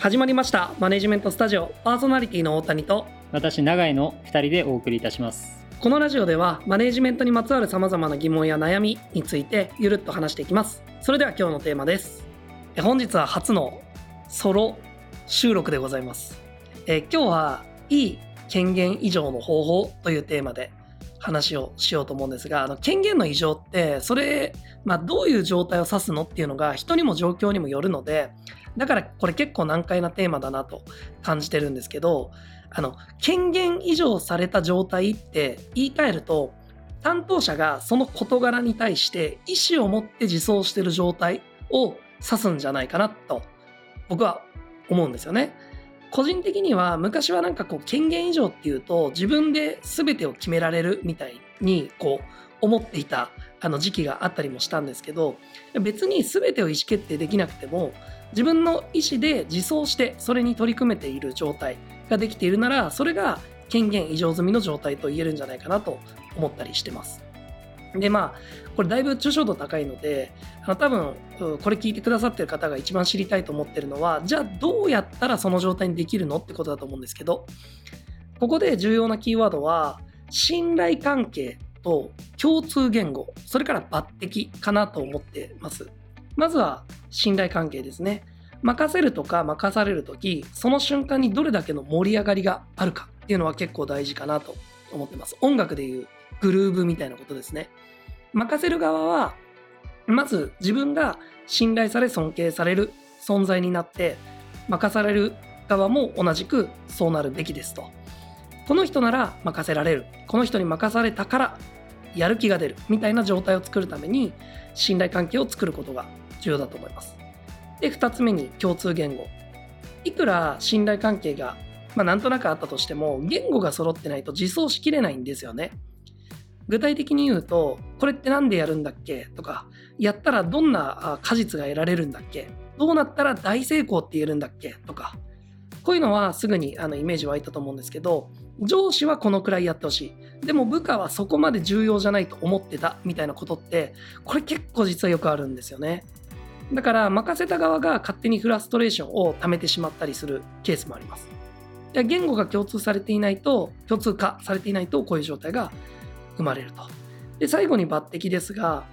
始まりました。マネジメントスタジオ。パーソナリティの大谷と。私永井の2人でお送りいたします。このラジオではマネジメントにまつわるさまざまな疑問や悩みについてゆるっと話していきます。それでは今日のテーマです。え本日は初のソロ収録でございます。え今日はいい権限以上の方法というテーマで話をしようと思うんですがあの権限の異常ってそれ、まあ、どういう状態を指すのっていうのが人にも状況にもよるのでだからこれ結構難解なテーマだなと感じてるんですけど、あの、権限移譲された状態って言い換えると、担当者がその事柄に対して意思を持って自走してる状態を指すんじゃないかなと僕は思うんですよね。個人的には昔はなんかこう権限移譲っていうと自分で全てを決められるみたいにこう思っていたあの時期があったりもしたんですけど別に全てを意思決定できなくても自分の意思で自走してそれに取り組めている状態ができているならそれが権限異常済みの状態と言えるんじゃないかなと思ったりしてます。でまあこれだいぶ抽象度高いのであの多分これ聞いてくださってる方が一番知りたいと思ってるのはじゃあどうやったらその状態にできるのってことだと思うんですけどここで重要なキーワードは信頼関係と共通言語それから抜擢かなと思ってますまずは信頼関係ですね。任せるとか任される時その瞬間にどれだけの盛り上がりがあるかっていうのは結構大事かなと思ってます。音楽でいうグルーブみたいなことですね。任せる側はまず自分が信頼され尊敬される存在になって任される側も同じくそうなるべきですと。この人なら任せられる。この人に任されたからやる気が出るみたいな状態を作るために信頼関係を作ることが重要だと思います。で、2つ目に共通言語。いくら信頼関係が、まあ、なんとなくあったとしても、言語が揃ってないと自走しきれないんですよね。具体的に言うと、これって何でやるんだっけ？とか、やったらどんな果実が得られるんだっけ？どうなったら大成功って言えるんだっけ？とか、こういうのはすぐにあのイメージ湧いたと思うんですけど、上司はこのくらいやってほしい。でも部下はそこまで重要じゃないと思ってたみたいなことって、これ結構実はよくあるんですよね。だから任せた側が勝手にフラストレーションを溜めてしまったりするケースもあります。言語が共通されていないと、共通化されていないとこういう状態が生まれると。で、最後に抜擢ですが、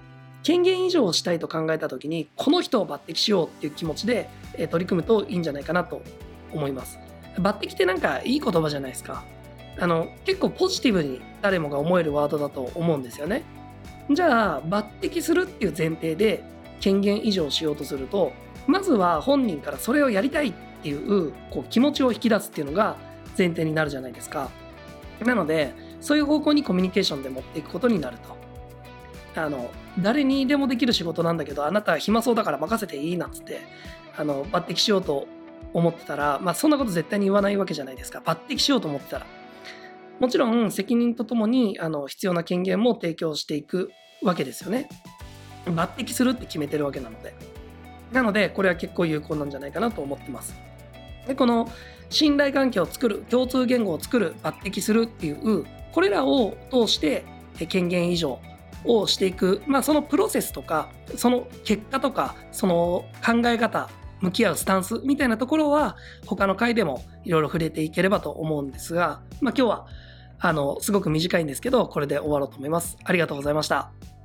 権限以上をしたいと考えた時に、この人を抜擢しようっていう気持ちで取り組むといいんじゃないかなと思います。抜擢ってなんかいい言葉じゃないですか。あの、結構ポジティブに誰もが思えるワードだと思うんですよね。じゃあ、抜擢するっていう前提で権限移譲しようとするとまずは本人からそれをやりたいっていうこう気持ちを引き出すっていうのが前提になるじゃないですかなのでそういう方向にコミュニケーションで持っていくことになるとあの誰にでもできる仕事なんだけどあなた暇そうだから任せていいなんつってあの抜擢しようと思ってたら、まあ、そんなこと絶対に言わないわけじゃないですか抜擢しようと思ってたらもちろん責任とともにあの必要な権限も提供していくわけですよね抜擢するって決めてるわけなので。なので、これは結構有効なんじゃないかなと思ってます。で、この信頼関係を作る、共通言語を作る、抜擢するっていう、これらを通して権限以上をしていく、まあ、そのプロセスとか、その結果とか、その考え方、向き合うスタンスみたいなところは、他の回でもいろいろ触れていければと思うんですが、まあ、今日は、あの、すごく短いんですけど、これで終わろうと思います。ありがとうございました。